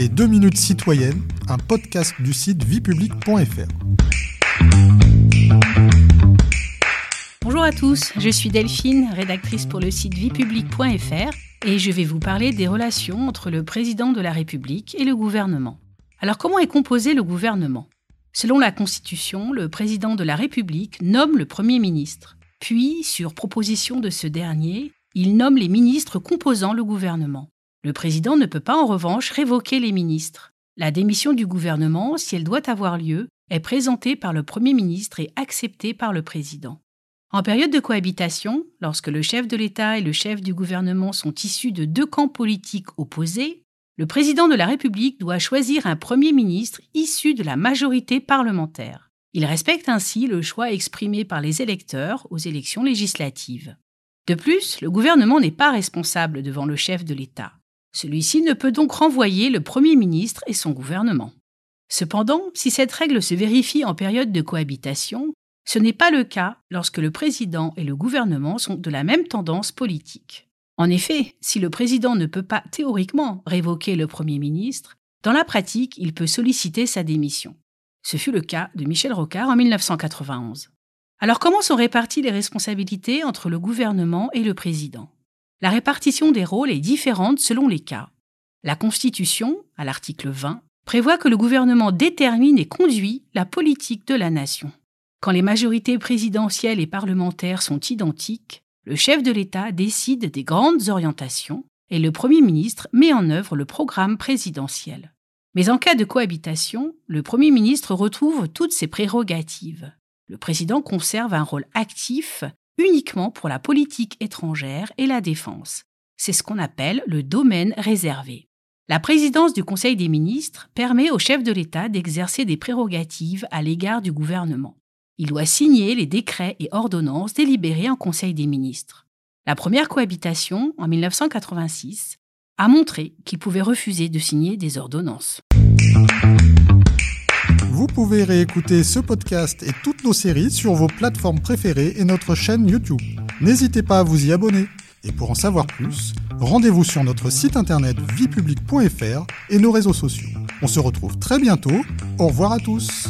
Les 2 minutes citoyennes, un podcast du site viepublic.fr. Bonjour à tous, je suis Delphine, rédactrice pour le site viepublic.fr et je vais vous parler des relations entre le président de la République et le gouvernement. Alors comment est composé le gouvernement? Selon la Constitution, le président de la République nomme le Premier ministre. Puis, sur proposition de ce dernier, il nomme les ministres composant le gouvernement. Le président ne peut pas en revanche révoquer les ministres. La démission du gouvernement, si elle doit avoir lieu, est présentée par le Premier ministre et acceptée par le président. En période de cohabitation, lorsque le chef de l'État et le chef du gouvernement sont issus de deux camps politiques opposés, le président de la République doit choisir un Premier ministre issu de la majorité parlementaire. Il respecte ainsi le choix exprimé par les électeurs aux élections législatives. De plus, le gouvernement n'est pas responsable devant le chef de l'État. Celui-ci ne peut donc renvoyer le Premier ministre et son gouvernement. Cependant, si cette règle se vérifie en période de cohabitation, ce n'est pas le cas lorsque le président et le gouvernement sont de la même tendance politique. En effet, si le président ne peut pas théoriquement révoquer le Premier ministre, dans la pratique, il peut solliciter sa démission. Ce fut le cas de Michel Rocard en 1991. Alors comment sont réparties les responsabilités entre le gouvernement et le président? La répartition des rôles est différente selon les cas. La Constitution, à l'article 20, prévoit que le gouvernement détermine et conduit la politique de la nation. Quand les majorités présidentielles et parlementaires sont identiques, le chef de l'État décide des grandes orientations et le Premier ministre met en œuvre le programme présidentiel. Mais en cas de cohabitation, le Premier ministre retrouve toutes ses prérogatives. Le président conserve un rôle actif uniquement pour la politique étrangère et la défense. C'est ce qu'on appelle le domaine réservé. La présidence du Conseil des ministres permet au chef de l'État d'exercer des prérogatives à l'égard du gouvernement. Il doit signer les décrets et ordonnances délibérés en Conseil des ministres. La première cohabitation, en 1986, a montré qu'il pouvait refuser de signer des ordonnances. Vous pouvez réécouter ce podcast et toutes nos séries sur vos plateformes préférées et notre chaîne YouTube. N'hésitez pas à vous y abonner. Et pour en savoir plus, rendez-vous sur notre site internet viepublic.fr et nos réseaux sociaux. On se retrouve très bientôt. Au revoir à tous.